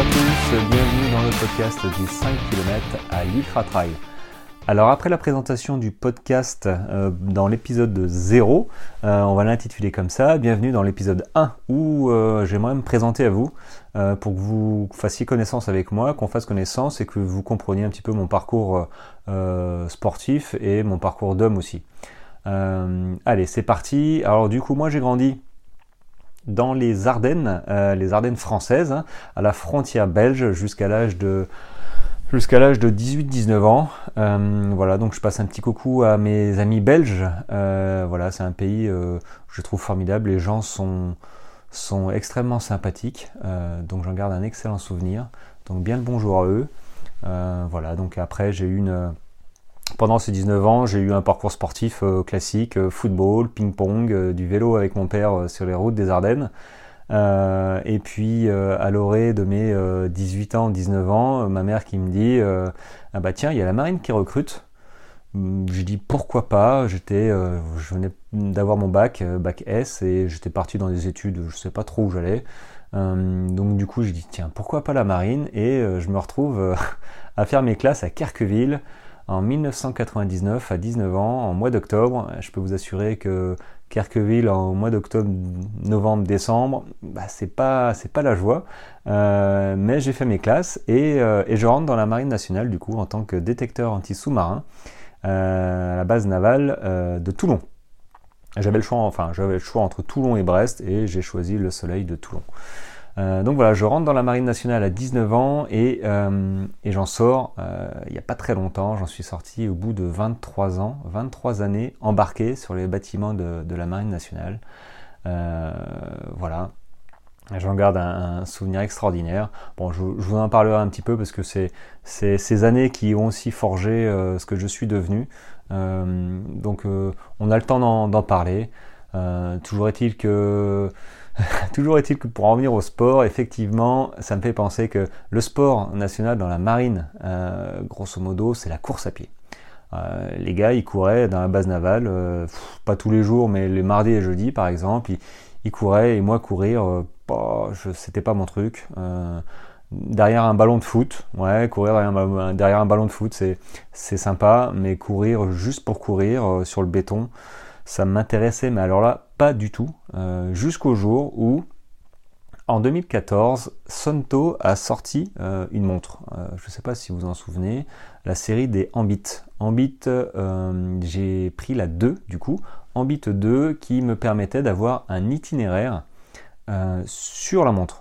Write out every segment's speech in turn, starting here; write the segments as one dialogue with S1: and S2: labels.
S1: à tous, bienvenue dans le podcast du 5 km à l'Ultra Trail. Alors après la présentation du podcast euh, dans l'épisode 0, euh, on va l'intituler comme ça, bienvenue dans l'épisode 1 où euh, j'aimerais me présenter à vous pour que vous fassiez connaissance avec moi, qu'on fasse connaissance et que vous compreniez un petit peu mon parcours sportif et mon parcours d'homme aussi. allez, c'est parti. Alors du coup, moi j'ai grandi dans les Ardennes, les Ardennes françaises, hein, à la frontière belge jusqu'à l'âge de jusqu'à l'âge de 18-19 ans. Euh, voilà, donc je passe un petit coucou à mes amis belges. Euh, voilà, c'est un pays euh, que je trouve formidable. Les gens sont, sont extrêmement sympathiques, donc j'en garde un excellent souvenir. Donc bien le bonjour à eux. voilà, donc après j'ai eu une pendant ces 19 ans, j'ai eu un parcours sportif classique, football, ping-pong, du vélo avec mon père sur les routes des Ardennes. Euh, et puis euh, à l'orée de mes 18 euh, ans, 19 ans, ma mère qui me dit ah bah tiens, il y a la marine qui recrute. Hum, j'ai dit pourquoi pas? J'étais, je venais d'avoir mon bac, bac S, et j'étais parti dans des études, je sais pas trop où j'allais. Hum, donc du coup, j'ai dit tiens, pourquoi pas la marine? Et je me retrouve à faire mes classes à Kerqueville en 1999 à 19 ans, en mois d'octobre. Je peux vous assurer que Kerqueville en mois d'octobre, novembre, décembre, bah, c'est pas pas la joie. Euh, mais j'ai fait mes classes euh, et, je rentre dans la marine nationale du coup en tant que détecteur anti-sous-marin euh, à la base navale de Toulon. J'avais le enfin j'avais le choix entre Toulon et Brest et j'ai choisi le soleil de Toulon. Euh, donc voilà, je rentre dans la Marine nationale à 19 ans et, euh, j'en sors euh, il n'y a pas très longtemps. J'en suis sorti au bout de 23 ans, 23 années embarqué sur les bâtiments de, la Marine nationale. voilà. J'en garde un, souvenir extraordinaire. Bon, je, vous en parlerai un petit peu parce que c'est ces années qui ont aussi forgé ce que je suis devenu. donc on a le temps d'en parler. toujours est-il que Toujours est-il que pour en venir au sport, effectivement, ça me fait penser que le sport national dans la marine, euh, grosso modo, c'est la course à pied. Euh, les gars, ils couraient dans la base navale, euh, pas tous les jours, mais les mardis et jeudis, par exemple, ils, couraient et moi courir, bah, c'était pas mon truc. derrière un ballon de foot, ouais, courir derrière un, ballon de foot, c'est sympa, mais courir juste pour courir sur le béton, ça m'intéressait, mais alors là, pas du tout, euh, jusqu'au jour où, en 2014, Sonto a sorti euh, une montre. Euh, je ne sais pas si vous en souvenez, la série des Ambit. Ambit, j'ai pris la 2 du coup, Ambit 2 qui me permettait d'avoir un itinéraire sur la montre.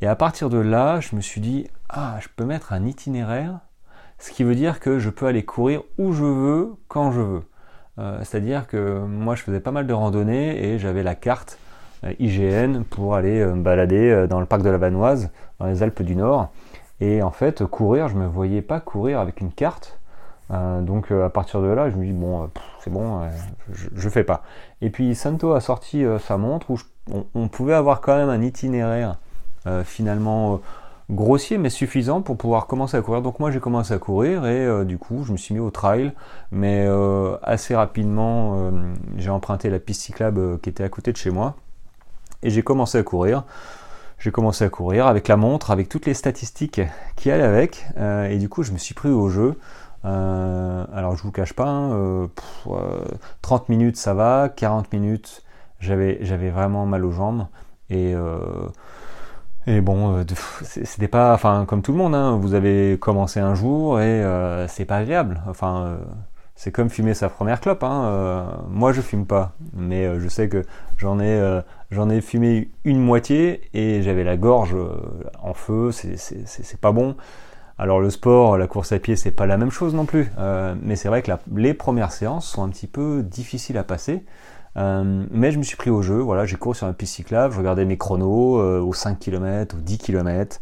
S1: Et à partir de là, je me suis dit, ah, je peux mettre un itinéraire, ce qui veut dire que je peux aller courir où je veux, quand je veux. Euh, c'est-à-dire que moi je faisais pas mal de randonnées et j'avais la carte euh, IGN pour aller euh, me balader dans le parc de la Vanoise, dans les Alpes du Nord. Et en fait, courir, je me voyais pas courir avec une carte. donc à partir de là, je me dis bon, c'est bon, je, je, fais pas. Et puis Santo a sorti sa montre où on, pouvait avoir quand même un itinéraire finalement grossier mais suffisant pour pouvoir commencer à courir. Donc moi j'ai commencé à courir et euh, du coup je me suis mis au trail, mais euh, assez rapidement euh, j'ai emprunté la piste cyclable qui était à côté de chez moi et j'ai commencé à courir. J'ai commencé à courir avec la montre, avec toutes les statistiques qui allaient avec et du coup je me suis pris au jeu. alors je vous cache pas, 30 hein, minutes ça va, 40 minutes j'avais j'avais vraiment mal aux jambes et et bon, euh, c'était pas, enfin, comme tout le monde, hein, vous avez commencé un jour et euh, c'est pas agréable. Enfin, euh, c'est comme fumer sa première clope. Hein, moi, je fume pas, mais je sais que j'en ai, j'en ai fumé une moitié et j'avais la gorge en feu. C'est pas bon. Alors le sport, la course à pied, c'est pas la même chose non plus. mais c'est vrai que les premières séances sont un petit peu difficiles à passer. Euh, mais je me suis pris au jeu, voilà, j'ai couru sur un piste cyclable, je regardais mes chronos euh, aux 5 km, aux 10 km.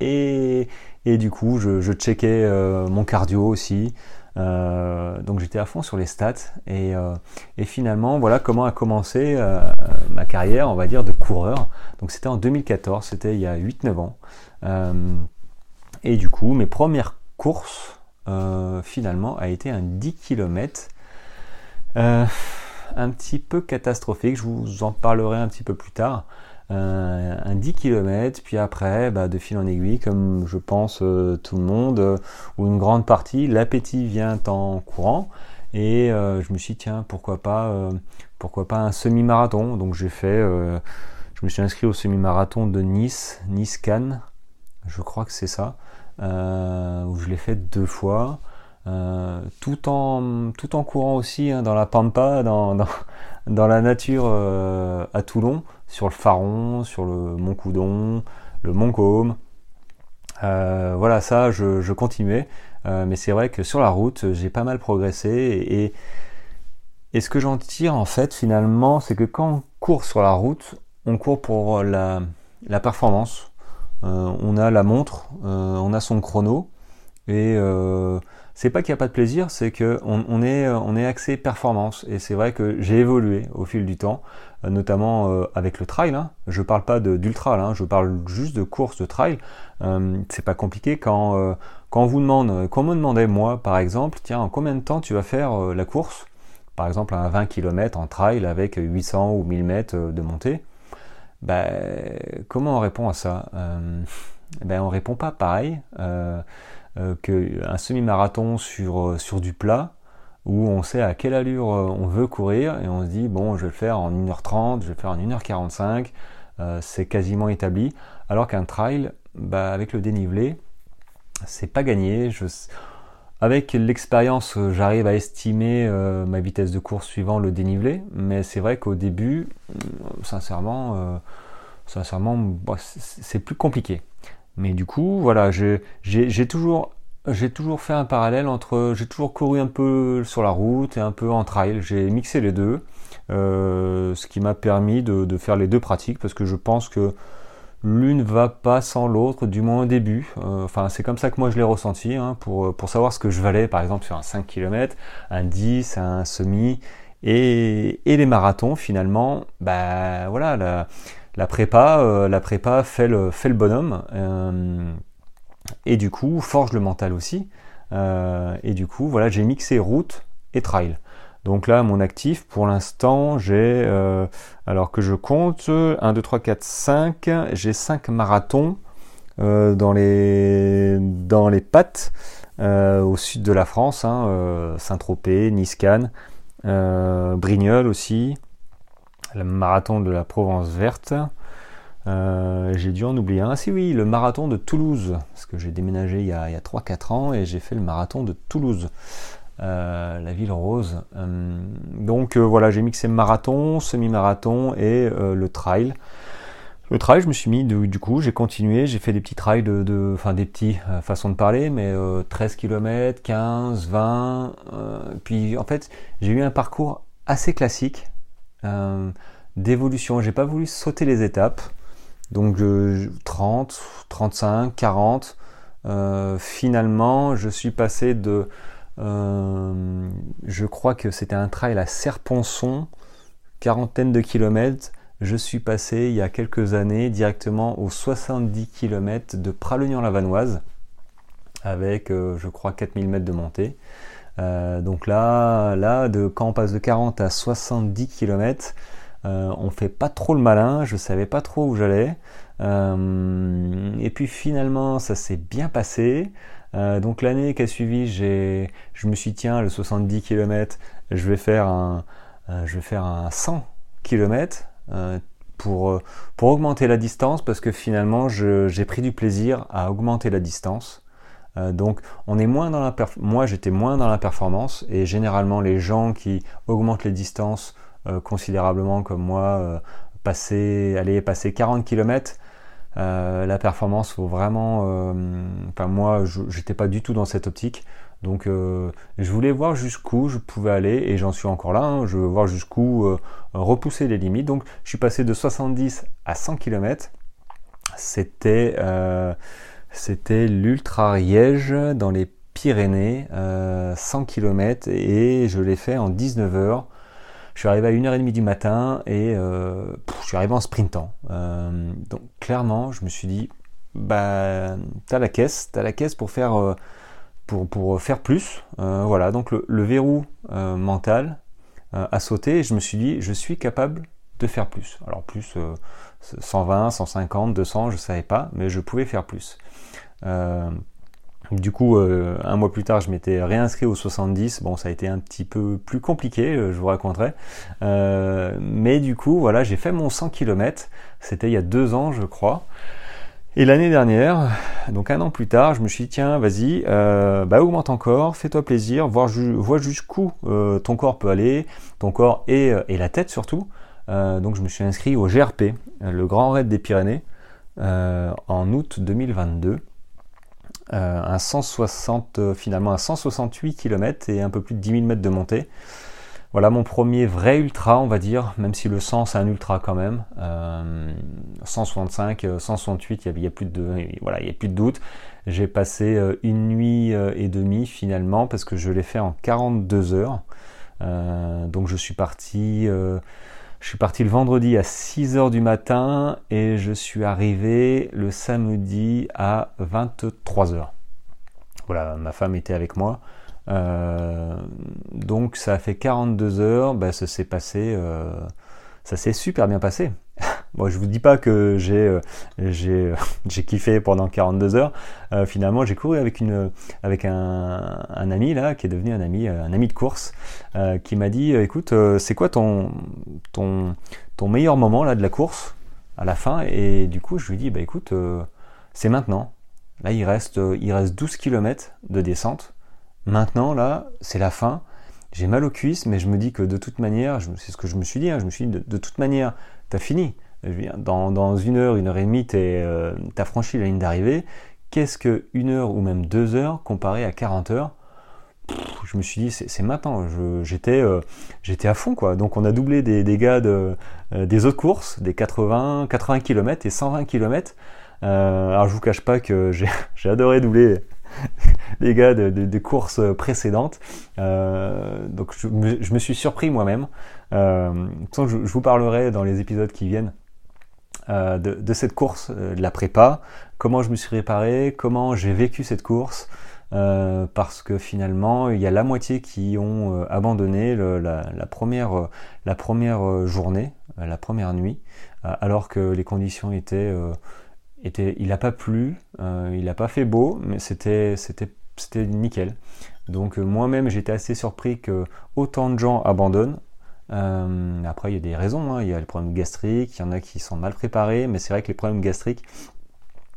S1: Et, et du coup, je, checkais euh, mon cardio aussi. donc j'étais à fond sur les stats. Et, et finalement, voilà comment a commencé ma carrière, on va dire, de coureur. Donc c'était en 2014, c'était il y a 8-9 ans. et du coup, mes premières courses, finalement, a été un 10 km un petit peu catastrophique, je vous en parlerai un petit peu plus tard. un 10 km, puis après, bah, de fil en aiguille, comme je pense tout le monde, ou une grande partie, l'appétit vient en courant. Et je me suis dit, tiens, pourquoi pas, pourquoi pas un semi-marathon Donc j'ai fait, je me suis inscrit au semi-marathon de Nice, Nice-Cannes, je crois que c'est ça, où je l'ai fait deux fois. Euh, tout, en, tout en courant aussi hein, dans la pampa, dans, dans, la nature euh, à Toulon, sur le Faron, sur le Mont Coudon, le Mont Côme. Euh, voilà, ça, je, je continuais. mais c'est vrai que sur la route, j'ai pas mal progressé. Et, et, ce que j'en tire, en fait, finalement, c'est que quand on court sur la route, on court pour la, la performance. on a la montre, on a son chrono. Et c'est pas qu'il n'y a pas de plaisir, c'est que on, est on est axé performance et c'est vrai que j'ai évolué au fil du temps, euh, notamment euh, avec le trail. Hein. Je parle pas d'ultra, hein. je parle juste de course de trail. Euh, c'est pas compliqué quand euh, quand on vous demande, me demandait moi par exemple, tiens, en combien de temps tu vas faire la course? Par exemple, un 20 km en trail avec 800 ou 1000 mètres de montée. Ben, comment on répond à ça? Ben, on répond pas pareil. Euh, qu'un semi-marathon sur, euh, sur du plat, où on sait à quelle allure euh, on veut courir, et on se dit, bon, je vais le faire en 1h30, je vais le faire en 1h45, c'est quasiment établi, alors qu'un trail, bah, avec le dénivelé, c'est pas gagné. Avec l'expérience, j'arrive à estimer ma vitesse de course suivant le dénivelé, mais c'est vrai qu'au début, sincèrement, sincèrement, bah, c'est plus compliqué. Mais du coup, voilà, j'ai toujours, fait un parallèle entre, j'ai toujours couru un peu sur la route et un peu en trail. J'ai mixé les deux, euh, ce qui m'a permis de, faire les deux pratiques parce que je pense que l'une va pas sans l'autre, du moins au début. Euh, enfin, c'est comme ça que moi je l'ai ressenti, hein, pour, savoir ce que je valais, par exemple sur un 5 km, un 10, un semi, et, et les marathons finalement, bah voilà, la, la prépa, euh, la prépa fait le, fait le bonhomme. Euh, et du coup, forge le mental aussi. Euh, et du coup, voilà, j'ai mixé route et trail. Donc là, mon actif, pour l'instant, j'ai, alors que je compte, 1, 2, 3, 4, 5, j'ai 5 marathons dans, les, dans les pattes au sud de la France, hein, Saint-Tropez, Nice-Cannes, Brignoles aussi, le marathon de la Provence verte. Euh, j'ai dû en oublier un. Ah si oui, le marathon de Toulouse, parce que j'ai déménagé il y a, 3-4 ans et j'ai fait le marathon de Toulouse, euh, la ville rose. Euh, donc voilà, j'ai mixé marathon, semi-marathon et le trail. Le trail, je me suis mis du, coup, j'ai continué, j'ai fait des petits trails de, enfin des petits façons de parler, mais 13 km, 15, 20. puis en fait, j'ai eu un parcours assez classique euh, d'évolution. J'ai pas voulu sauter les étapes. Donc 30, 35, 40. finalement, je suis passé de... Euh, je crois que c'était un trail à Serponçon, quarantaine de kilomètres. Je suis passé il y a quelques années directement aux 70 km de Pralognan-la-Vanoise avec euh, je crois 4000 mètres de montée. Euh, donc là, là de, quand on passe de 40 à 70 km, euh, on fait pas trop le malin, je savais pas trop où j'allais. Euh, et puis finalement, ça s'est bien passé. donc l'année qui a suivi, je me suis tiens, le 70 km, je vais faire un, je vais faire un 100 km pour, pour augmenter la distance parce que finalement, j'ai pris du plaisir à augmenter la distance. Euh, donc on est moins dans la moi j'étais moins dans la performance et généralement les gens qui augmentent les distances euh, considérablement comme moi euh, aller passer 40 km la performance faut vraiment enfin moi j'étais pas du tout dans cette optique. Donc je voulais voir jusqu'où je pouvais aller et j'en suis encore là hein. je veux voir jusqu'où repousser les limites. Donc je suis passé de 70 à 100 km c'était c'était l'Ultra Riège dans les Pyrénées, 100 euh, km et je l'ai fait en 19 heures. Je suis arrivé à 1h30 du matin et euh, je suis arrivé en sprintant. Euh, donc clairement, je me suis dit, bah, t'as la caisse, t'as la caisse pour faire, pour, pour faire plus. voilà, donc le, verrou mental a sauté et je me suis dit, je suis capable de faire plus. Alors plus 120, 150, 200, je ne savais pas, mais je pouvais faire plus. Du coup, euh, un mois plus tard, je m'étais réinscrit au 70. Bon, ça a été un petit peu plus compliqué, euh, je vous raconterai. Euh, mais du coup, voilà, j'ai fait mon 100 km. C'était il y a deux ans, je crois. Et l'année dernière, donc un an plus tard, je me suis dit, tiens, vas-y, bah, augmente encore, fais-toi plaisir, vois, vois jusqu'où ton corps peut aller, ton corps et la tête surtout. Donc je me suis inscrit au GRP, le Grand Raid des Pyrénées, en août 2022. Euh, un 160, euh, finalement un 168 km et un peu plus de 10 000 mètres de montée. Voilà mon premier vrai ultra, on va dire, même si le 100 c'est un ultra quand même. 165, 168, il n'y a, plus de, voilà, il y a plus de doute. J'ai passé euh, une nuit et demie finalement parce que je l'ai fait en 42 heures. donc je suis parti je suis parti le vendredi à 6h du matin et je suis arrivé le samedi à 23h. Voilà, ma femme était avec moi. Euh, donc ça a fait 42 heures, ben, ça s'est passé, euh, ça s'est super bien passé. Bon, je vous dis pas que j'ai euh, euh, kiffé pendant 42 heures. Euh, finalement, j'ai couru avec une avec un, un, ami là qui est devenu un ami un ami de course qui m'a dit écoute, c'est quoi ton ton ton meilleur moment là de la course à la fin? Et du coup, je lui dis bah écoute, c'est maintenant. Là, il reste il reste 12 km de descente. Maintenant là, c'est la fin. J'ai mal aux cuisses, mais je me dis que de toute manière, c'est ce que je me suis dit, hein, je me suis dit de, de toute manière, t'as fini dans, dans, une heure, une heure et demie, tu euh, as franchi la ligne d'arrivée. Qu'est-ce que une heure ou même deux heures comparé à 40 heures Je me suis dit, c'est maintenant. J'étais euh, j'étais à fond, quoi. Donc on a doublé des, des gars de, euh, des autres courses, des 80, 80 km et 120 km. alors je vous cache pas que j'ai adoré doubler les gars de, de, courses précédentes. donc je je me, suis surpris moi-même. Euh, je, vous parlerai dans les épisodes qui viennent euh, de, cette course, euh, de la prépa, comment je me suis réparé, comment j'ai vécu cette course, euh, parce que finalement il y a la moitié qui ont abandonné la, première, journée, la première nuit, alors que les conditions étaient, étaient il n'a pas plu, il n'a pas fait beau, mais c'était nickel. Donc moi-même j'étais assez surpris que autant de gens abandonnent euh, après, il y a des raisons. Hein. Il y a les problèmes gastriques, il y en a qui sont mal préparés, mais c'est vrai que les problèmes gastriques,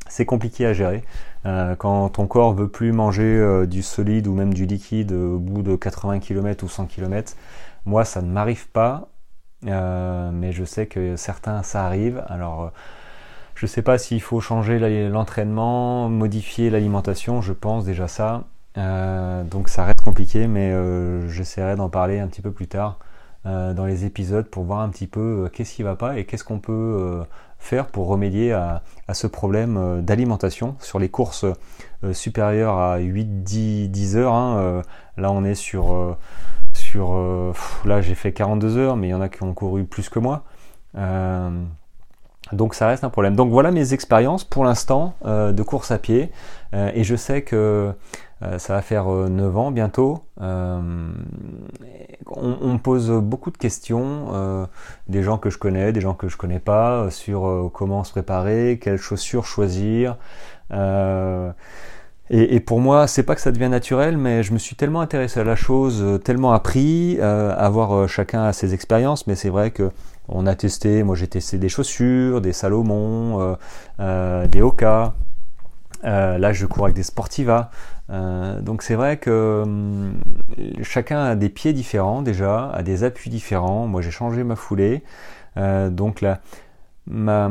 S1: c'est compliqué à gérer. Euh, quand ton corps veut plus manger euh, du solide ou même du liquide au bout de 80 km ou 100 km, moi ça ne m'arrive pas, mais je sais que certains ça arrive. Alors je ne sais pas s'il faut changer l'entraînement, modifier l'alimentation, je pense déjà ça. donc ça reste compliqué, mais j'essaierai d'en parler un petit peu plus tard. Euh, dans les épisodes pour voir un petit peu euh, qu'est-ce qui va pas et qu'est-ce qu'on peut euh, faire pour remédier à, ce problème d'alimentation sur les courses supérieures à 8-10 heures. Hein, là on est sur, sur là j'ai fait 42 heures mais il y en a qui ont couru plus que moi. donc ça reste un problème. Donc voilà mes expériences pour l'instant de course à pied et je sais que ça va faire 9 euh, ans bientôt. Euh, on, me pose beaucoup de questions, des gens que je connais, des gens que je connais pas, sur comment se préparer, quelles chaussures choisir. Et, pour moi, c'est pas que ça devient naturel, mais je me suis tellement intéressé à la chose, tellement appris, à voir chacun ses expériences. Mais c'est vrai que on a testé, moi j'ai testé des chaussures, des Salomon, des Oka. là, je cours avec des Sportiva. Euh, donc c'est vrai que hum, chacun a des pieds différents déjà, a des appuis différents. Moi j'ai changé ma foulée, euh, donc la, ma,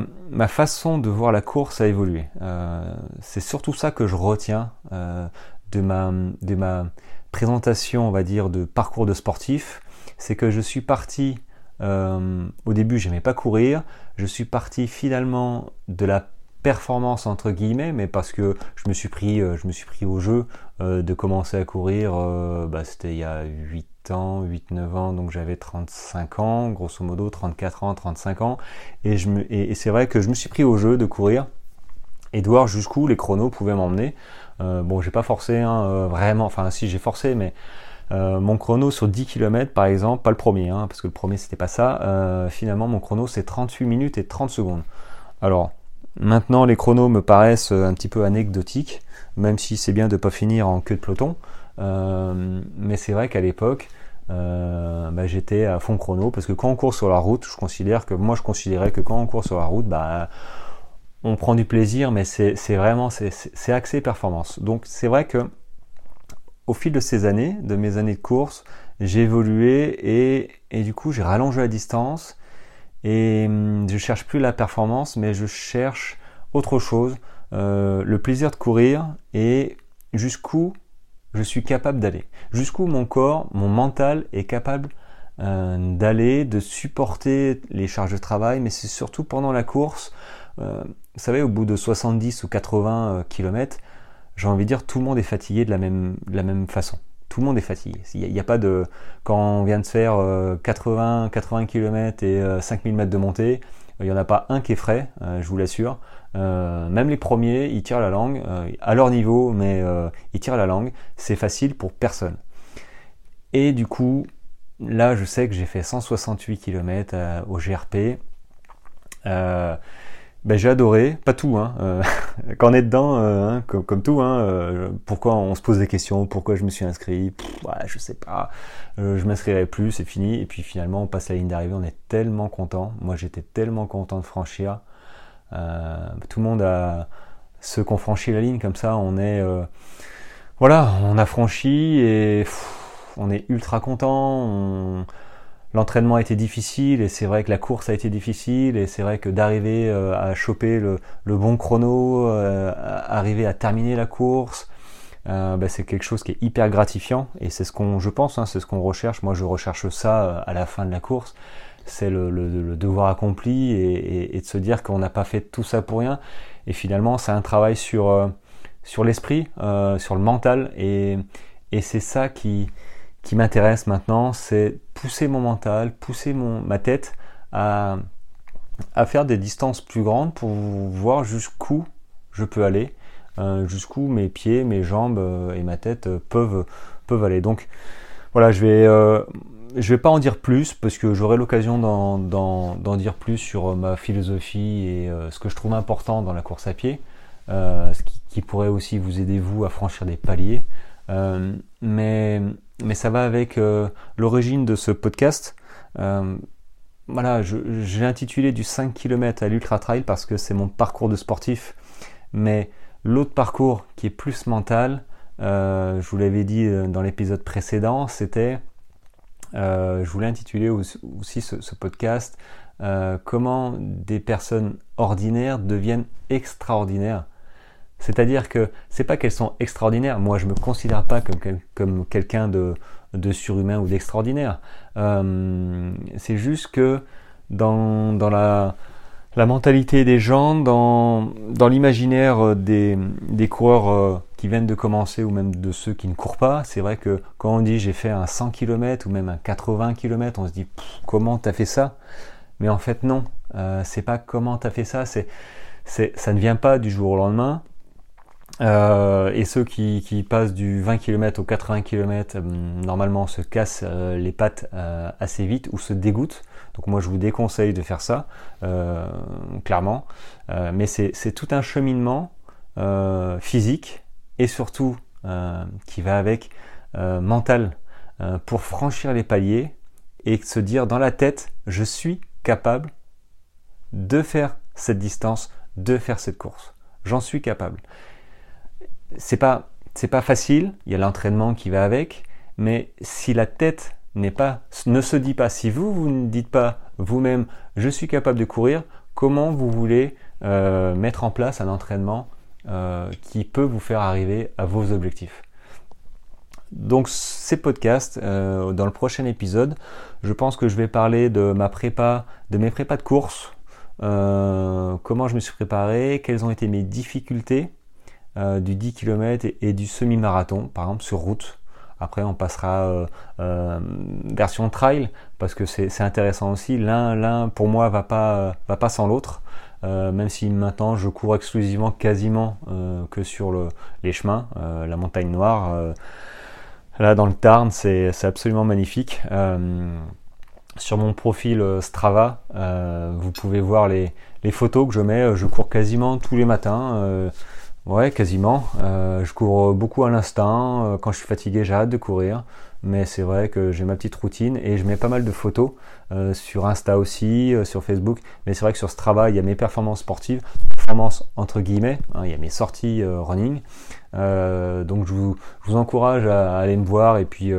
S1: façon de voir la course a évolué. Euh, c'est surtout ça que je retiens de, ma, de ma présentation, on va dire, de parcours de sportif. C'est que je suis parti, au début j'aimais pas courir, je suis parti finalement de la performance entre guillemets, mais parce que je me suis pris, euh, je me suis pris au jeu euh, de commencer à courir, euh, bah, c'était il y a 8 ans, 8-9 ans, donc j'avais 35 ans, grosso modo 34 ans, 35 ans, et, je me, et, c'est vrai que je me suis pris au jeu de courir et de voir jusqu'où les chronos pouvaient m'emmener? bon, j'ai pas forcé hein, vraiment, enfin si j'ai forcé, mais mon chrono sur 10 km par exemple, pas le premier, hein, parce que le premier c'était pas ça, finalement mon chrono c'est 38 minutes et 30 secondes. Alors maintenant les chronos me paraissent un petit peu anecdotiques, même si c'est bien de ne pas finir en queue de peloton, mais c'est vrai qu'à l'époque, euh, bah, j'étais à fond chrono parce que quand on court sur la route, je considère que moi je considérais que quand on court sur la route, bah, on prend du plaisir, mais c'est vraiment c'est axé performance. Donc c'est vrai que au fil de ces années, de mes années de course, j'ai évolué et, et, du coup j'ai rallongé la distance et hum, je cherche plus la performance, mais je cherche autre chose, euh, le plaisir de courir et jusqu'où je suis capable d'aller. Jusqu'où mon corps, mon mental est capable euh, d'aller, de supporter les charges de travail, mais c'est surtout pendant la course. Euh, vous savez, au bout de 70 ou 80 km, j'ai envie de dire, tout le monde est fatigué de la même, de la même façon. Tout le monde est fatigué. Il n'y a, pas de. Quand on vient de faire 80, 80 km et 5000 euh, mètres de montée, il n'y en a pas un qui est frais, je vous l'assure. Euh, même les premiers, ils tirent la langue, euh, à leur niveau, mais euh, ils tirent la langue. C'est facile pour personne. Et du coup, là, je sais que j'ai fait 168 km au GRP. Ben, j'ai adoré, pas tout, hein. quand on est dedans, hein, comme, tout, hein, pourquoi on se pose des questions, pourquoi je me suis inscrit, ouais, je sais pas, je m'inscrirai plus, c'est fini, et puis finalement on passe la ligne d'arrivée, on est tellement content, moi j'étais tellement content de franchir, euh, tout le monde a ceux qui ont franchi la ligne comme ça, on est euh, voilà, on a franchi et on est ultra content. L'entraînement a été difficile et c'est vrai que la course a été difficile et c'est vrai que d'arriver euh, à choper le, bon chrono, arriver à terminer la course, bah, c'est quelque chose qui est hyper gratifiant et c'est ce qu'on, je pense, hein, c'est ce qu'on recherche. Moi, je recherche ça à la fin de la course c'est le, devoir accompli et, de se dire qu'on n'a pas fait tout ça pour rien. Et finalement, c'est un travail sur, euh, sur l'esprit, euh, sur le mental. Et, c'est ça qui, qui m'intéresse maintenant, c'est pousser mon mental, pousser mon, ma tête à, à faire des distances plus grandes pour voir jusqu'où je peux aller, euh, jusqu'où mes pieds, mes jambes et ma tête peuvent, peuvent aller. Donc voilà, je vais je vais pas en dire plus parce que j'aurai l'occasion d'en dire plus sur euh, ma philosophie et euh, ce que je trouve important dans la course à pied, euh, ce qui, pourrait aussi vous aider vous à franchir des paliers. mais, mais ça va avec l'origine de ce podcast. voilà, j'ai intitulé du 5 km à l'ultra trail parce que c'est mon parcours de sportif. Mais l'autre parcours qui est plus mental, je vous l'avais dit dans l'épisode précédent, c'était euh, je voulais intituler aussi ce, podcast euh, Comment des personnes ordinaires deviennent extraordinaires. C'est-à-dire que c'est pas qu'elles sont extraordinaires. Moi, je me considère pas comme, comme quelqu'un de, de, surhumain ou d'extraordinaire. Euh, c'est juste que dans, dans la, la mentalité des gens, dans, dans l'imaginaire euh, des, des, coureurs euh, qui viennent de commencer ou même de ceux qui ne courent pas, c'est vrai que quand on dit j'ai fait un 100 km ou même un 80 km, on se dit comment t'as fait ça? Mais en fait non, c'est pas comment t'as fait ça, c'est, ça ne vient pas du jour au lendemain. Euh, et ceux qui, passent du 20 km au 80 km, normalement se cassent les pattes assez vite ou se dégoûtent. Donc moi je vous déconseille de faire ça, euh, clairement. Euh, mais c'est tout un cheminement euh, physique et surtout qui va avec mental pour franchir les paliers et se dire dans la tête je suis capable de faire cette distance, de faire cette course. J'en suis capable. C'est pas pas facile, il y a l'entraînement qui va avec, mais si la tête n'est pas, ne se dit pas, si vous, vous ne dites pas vous-même, je suis capable de courir, comment vous voulez euh, mettre en place un entraînement euh, qui peut vous faire arriver à vos objectifs? Donc ces podcasts, euh, dans le prochain épisode, je pense que je vais parler de ma prépa, de mes prépas de course, comment je me suis préparé, quelles ont été mes difficultés du 10 km et du semi-marathon, par exemple sur route. Après, on passera euh, euh, version trail parce que c'est intéressant aussi. L'un, l'un pour moi va pas va pas sans l'autre. Euh, même si maintenant je cours exclusivement quasiment que sur le, les chemins, la montagne noire. là dans le Tarn, c'est absolument magnifique. sur mon profil Strava, vous pouvez voir les, photos que je mets. Je cours quasiment tous les matins. Ouais, quasiment. je cours beaucoup à l'instinct. Quand je suis fatigué, j'ai hâte de courir mais c'est vrai que j'ai ma petite routine et je mets pas mal de photos euh, sur Insta aussi, euh, sur Facebook, mais c'est vrai que sur Strava, il y a mes performances sportives, performances entre guillemets, hein, il y a mes sorties euh, running. donc je vous, encourage à, aller me voir et puis,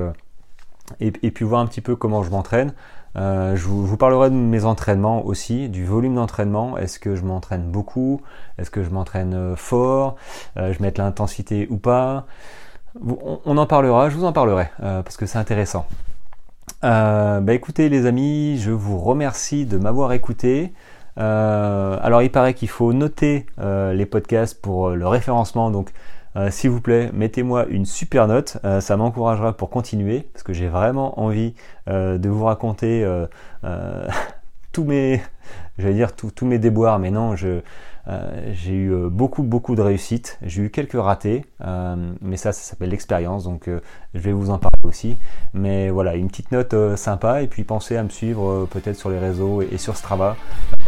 S1: et, puis voir un petit peu comment je m'entraîne. Je, vous, parlerai de mes entraînements aussi, du volume d'entraînement. Est-ce que je m'entraîne beaucoup? Est-ce que je m'entraîne fort? Je mets l'intensité ou pas? On, en parlera, je vous en parlerai, euh, parce que c'est intéressant. Euh, bah écoutez les amis, je vous remercie de m'avoir écouté. Euh, alors il paraît qu'il faut noter les podcasts pour le référencement, donc s'il vous plaît, mettez-moi une super note, ça m'encouragera pour continuer, parce que j'ai vraiment envie de vous raconter tous mes, j'allais dire tous mes déboires, mais non, euh, j'ai eu euh, beaucoup beaucoup de réussites, j'ai eu quelques ratés, euh, mais ça ça s'appelle l'expérience, donc je vais vous en parler aussi. Mais voilà, une petite note sympa. Et puis pensez à me suivre peut-être sur les réseaux et, sur Strava,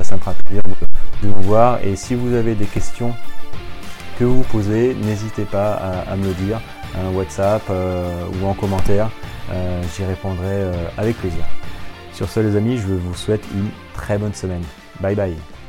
S1: ça me fera plaisir de, vous voir. Et si vous avez des questions que vous posez, n'hésitez pas à, me le dire, un WhatsApp ou en commentaire, j'y répondrai avec plaisir. Sur ce les amis, je vous souhaite une très bonne semaine. Bye bye